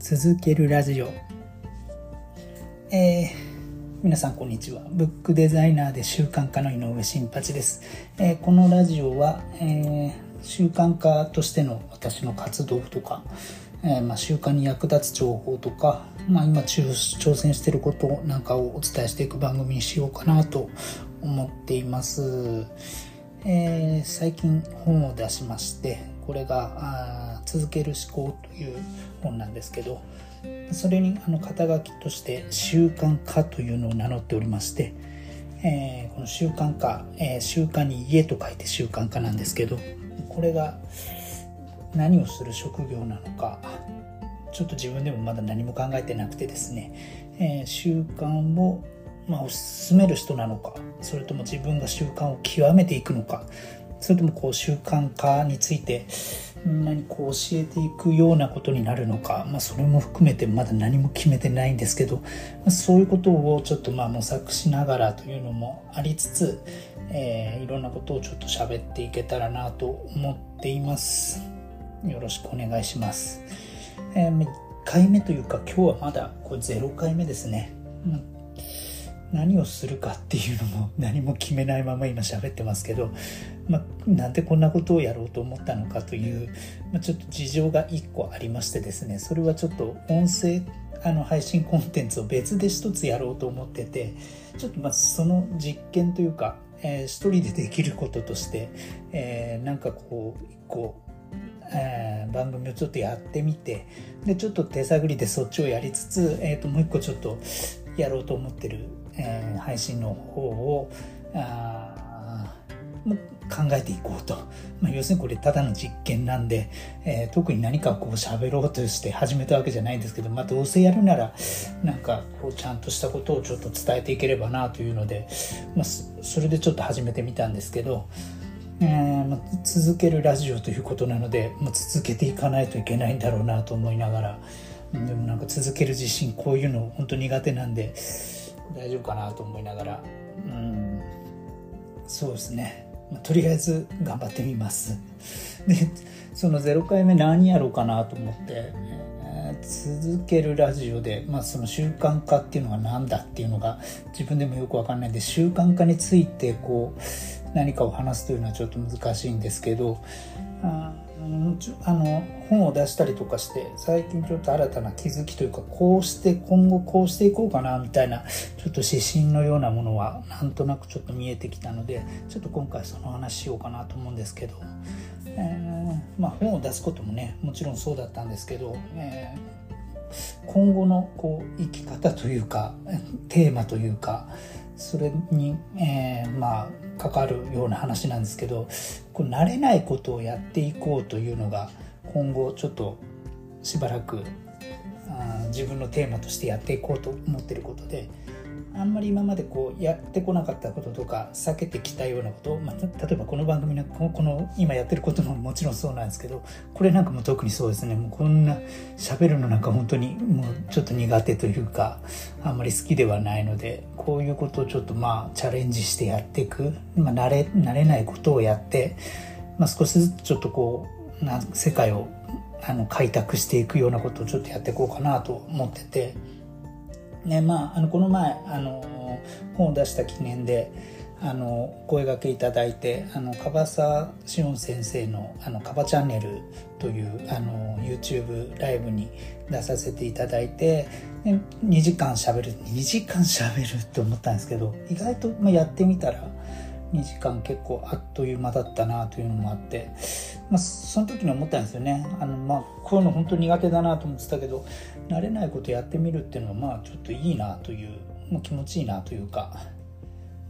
続けるラジオ。えー、皆さんこんにちは。ブックデザイナーで習慣化の井上新八です、えー、このラジオは、えー、習慣化としての私の活動とか、えー、まあ、習慣に役立つ情報とか、まあ、今挑戦してることなんかをお伝えしていく番組にしようかなと思っています、え最近本を出しましてこれが「続ける思考」という本なんですけどそれにあの肩書きとして習慣化というのを名乗っておりまして、えー、この習慣化、えー、習慣に家と書いて習慣化なんですけどこれが何をする職業なのかちょっと自分でもまだ何も考えてなくてですね、えー、習慣をまあ、推し進める人なのかそれとも自分が習慣を極めていくのかそれともこう習慣化についてみんなにこう教えていくようなことになるのか、まあ、それも含めてまだ何も決めてないんですけど、まあ、そういうことをちょっとまあ模索しながらというのもありつつ、えー、いろんなことをちょっと喋っていけたらなと思っています。よろしくお願いします、えー、1回目というか今日はまだこれ0回目ですね、うん。何をするかっていうのも何も決めないまま今喋ってますけど、まあ、なんでこんなことをやろうと思ったのかという、まあ、ちょっと事情が1個ありましてですねそれはちょっと音声あの配信コンテンツを別で一つやろうと思っててちょっとまあその実験というか、えー、一人でできることとして、えー、なんかこう一個え、番組をちょっとやってみてでちょっと手探りでそっちをやりつつ、えー、ともう一個ちょっとやろうと思ってるえー、配信の方をあ考えていこうと、まあ、要するにこれただの実験なんで、えー、特に何かこう喋ろうとして始めたわけじゃないんですけど、まあ、どうせやるならなんかこうちゃんとしたことをちょっと伝えていければなというので、まあ、それでちょっと始めてみたんですけど、えーまあ、続けるラジオということなので、まあ、続けていかないといけないんだろうなと思いながらでもなんか続ける自信こういうの本当苦手なんで。大丈夫かなと思いながらうんそうですね、とりあえず頑張ってみます。でその0回目何やろうかなと思って、えー、続けるラジオで、まあ、その習慣化っていうのが何だっていうのが自分でもよく分かんないんで習慣化についてこう何かを話すというのはちょっと難しいんですけどああの本を出したりとかして最近ちょっと新たな気づきというかこうして今後こうしていこうかなみたいなちょっと指針のようなものはなんとなくちょっと見えてきたのでちょっと今回その話しようかなと思うんですけど、えー、まあ、本を出すこともねもちろんそうだったんですけど、えー、今後のこう生き方というかテーマというかそれに、えー、まあかかるような話なんですけどこう慣れないことをやっていこうというのが今後ちょっとしばらくあ自分のテーマとしてやっていこうと思ってることであんまり今までこうやってこなかったこととか避けてきたようなこと、まあ、例えばこの番組のこの今やってることももちろんそうなんですけどこれなんかも特にそうですねもうこんな喋るのなんか本当にもうちょっと苦手というかあんまり好きではないのでこういうことをちょっとまあチャレンジしてやっていく、まあ、慣れ慣れないことをやって、まあ、少しずつちょっとこうな世界をあの開拓していくようなことをちょっとやっていこうかなと思ってて。ねまあ、あのこの前あの本を出した記念であの声がけいただいてあの樺沢志音先生の「あのカバチャンネル」というあの YouTube ライブに出させていただいて2時間しゃべる2時間しゃべるって思ったんですけど意外と、まあ、やってみたら2時間結構あっという間だったなというのもあって、まあ、その時に思ったんですよね。あの、まあ、こういうの本当苦手だなと思ってたけど慣れないことやってみるっていうのはまあちょっといいなという、まあ、気持ちいいなというか、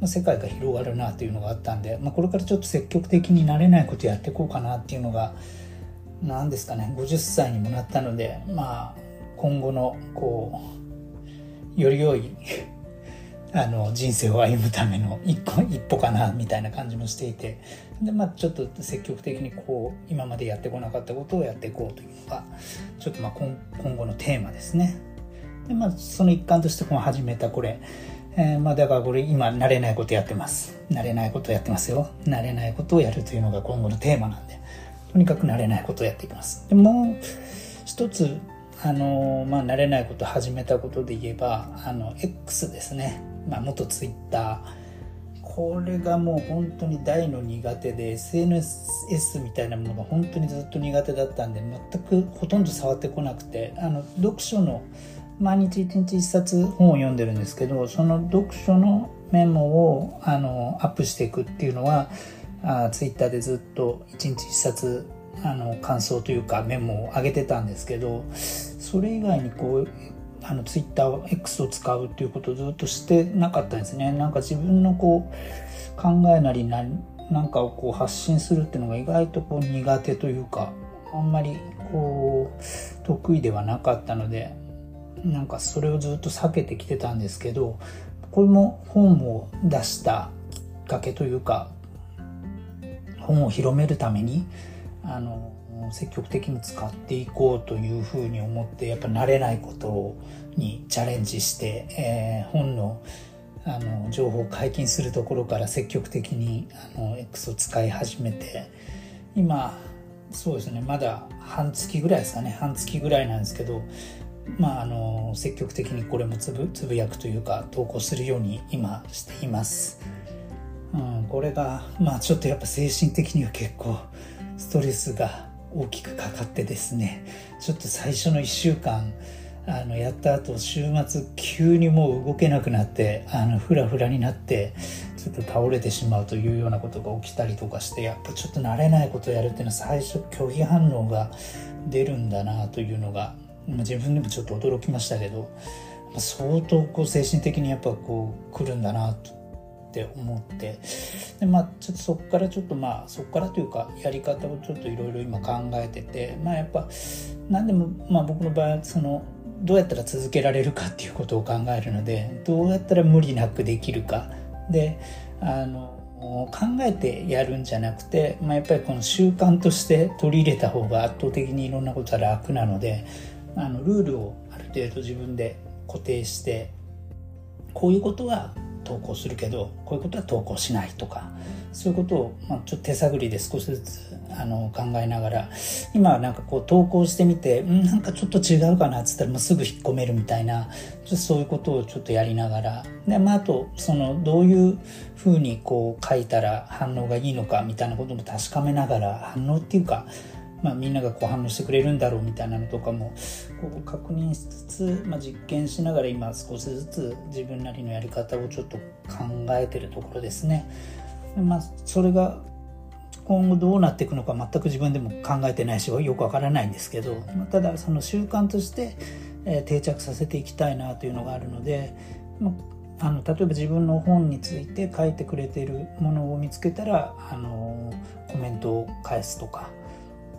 まあ、世界が広がるなというのがあったんで、まあ、これからちょっと積極的に慣れないことやっていこうかなっていうのが何ですかね50歳にもなったのでまあ今後のこうより良いあの人生を歩むための一個一歩かなみたいな感じもしていて。で、まあ、ちょっと積極的にこう今までやってこなかったことをやっていこうというのがちょっとまあ今今後のテーマですね。でまあ、その一環としてこの始めたこれ、えー、まあだからこれ今慣れないことやってます。慣れないことやってますよ。慣れないことをやるというのが今後のテーマなんで。とにかく慣れないことをやっていきます。でもう一つあのまあ、慣れないこと始めたことで言えばあの X ですね、まあ、元 Twitter これがもう本当に大の苦手で SNS みたいなものが本当にずっと苦手だったんで全くほとんど触ってこなくてあの読書の毎日一日一冊本を読んでるんですけどその読書のメモをあのアップしていくっていうのはあツイッターでずっと一日一冊あの感想というかメモを上げてたんですけどそれ以外にこうあのツイッター X を使うっていうことをずっとしてなかったんですね。なんか自分のこう考えなり何なんかをこう発信するっていうのが意外とこう苦手というかあんまりこう得意ではなかったのでなんかそれをずっと避けてきてたんですけどこれも本を出したきっかけというか本を広めるためにあの積極的に使っていこうというふうに思ってやっぱ慣れないことにチャレンジして、えー、本のあの情報を解禁するところから積極的にあの X を使い始めて今そうですねまだ半月ぐらいですかね半月ぐらいなんですけどまああの積極的にこれもつぶつぶやくというか投稿するように今しています。うん、これがまあちょっとやっぱ精神的には結構ストレスが大きくかかってですねちょっと最初の1週間あのやった後週末急にもう動けなくなってあのフラフラになってちょっと倒れてしまうというようなことが起きたりとかしてやっぱちょっと慣れないことをやるっていうのは最初拒否反応が出るんだなというのが自分でもちょっと驚きましたけど相当こう精神的にやっぱこう来るんだなと。って思ってでまあちょっとそこからちょっとまあそこからというかやり方をちょっといろいろ今考えててまあやっぱ何でもまあ僕の場合はそのどうやったら続けられるかっていうことを考えるのでどうやったら無理なくできるか。であの考えてやるんじゃなくて、まあ、やっぱりこの習慣として取り入れた方が圧倒的にいろんなことは楽なのであのルールをある程度自分で固定してこういうことは投稿するけどこういうことは投稿しないとかそういうことを、まあ、ちょっと手探りで少しずつあの考えながら今はなんかこう投稿してみてんなんかちょっと違うかなっつったらもうすぐ引っ込めるみたいなちょっとそういうことをちょっとやりながらで、まあ、あとそのどういうふうにこう書いたら反応がいいのかみたいなことも確かめながら反応っていうかまあ、みんながこう反応してくれるんだろうみたいなのとかもこう確認しつつ、まあ、実験しながら今少しずつ自分なりのやり方をちょっと考えてるところですね。まあ、それが今後どうなっていくのか全く自分でも考えてないしよくわからないんですけど、まあ、ただその習慣として、え定着させていきたいなというのがあるので、まあ、あの例えば自分の本について書いてくれてるものを見つけたらあのコメントを返すとか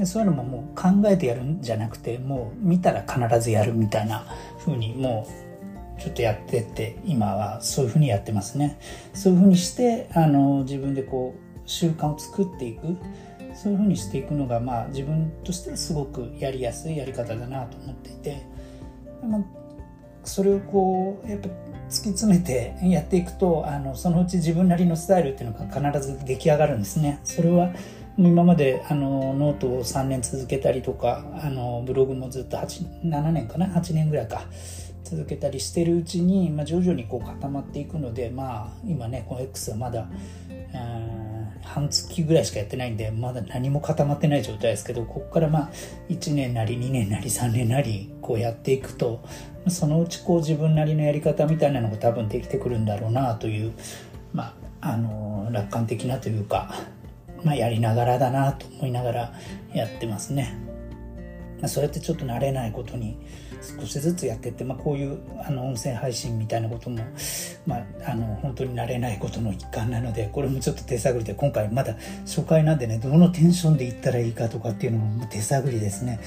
でそういうのももう考えてやるんじゃなくてもう見たら必ずやるみたいな風にもうちょっとやってって今はそういう風にやってますね。そういう風にしてあの自分でこう習慣を作っていく。そういう風にしていくのがまあ自分としてはすごくやりやすいやり方だなと思っていて、まあ、それをこうやっぱ突き詰めてやっていくとあのそのうち自分なりのスタイルっていうのが必ず出来上がるんですね。それは今まであのノートを3年続けたりとかあのブログもずっと8 7年かな？8年ぐらいか。続けたりしてるうちに、まあ、徐々にこう固まっていくのでまあ今ねこの X はまだ半月ぐらいしかやってないんでまだ何も固まってない状態ですけどここからまあ1年なり2年なり3年なりこうやっていくとそのうちこう自分なりのやり方みたいなのが多分できてくるんだろうなというまああの楽観的なというかまあ、やりながらだなと思いながらやってますね。まあ、それってちょっと慣れないことに少しずつやってって、まあ、こういうあの音声配信みたいなことも、まあ、あの本当に慣れないことの一環なのでこれもちょっと手探りで今回まだ初回なんでねどのテンションでいったらいいかとかっていうのも手探りですね。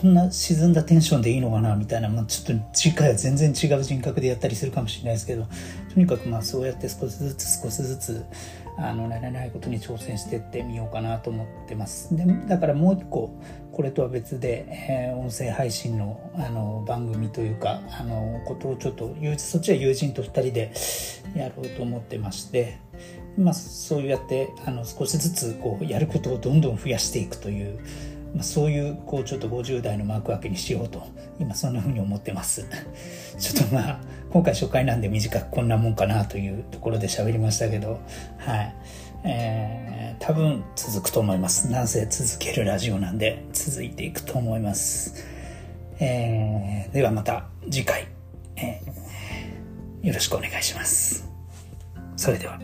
こんな沈んだテンションでいいのかなみたいな、まあ、ちょっと次回は全然違う人格でやったりするかもしれないですけどとにかくまあそうやって少しずつ少しずつあの慣れないことに挑戦していってみようかなと思ってます。でだからもう一個これとは別で、えー、音声配信のあの番組というかあのことをちょっとそっちは友人と2人でやろうと思ってましてまあ、そうやってあの少しずつこうやることをどんどん増やしていくというまあ、そういうこうちょっと50代の幕開けにしようと今そんな風に思ってます。ちょっとまあ今回初回なんで短くこんなもんかなというところで喋りましたけどはい。えー、多分続くと思います。なんせ続けるラジオなんで続いていくと思います。えー、ではまた次回、えー、よろしくお願いします。それでは。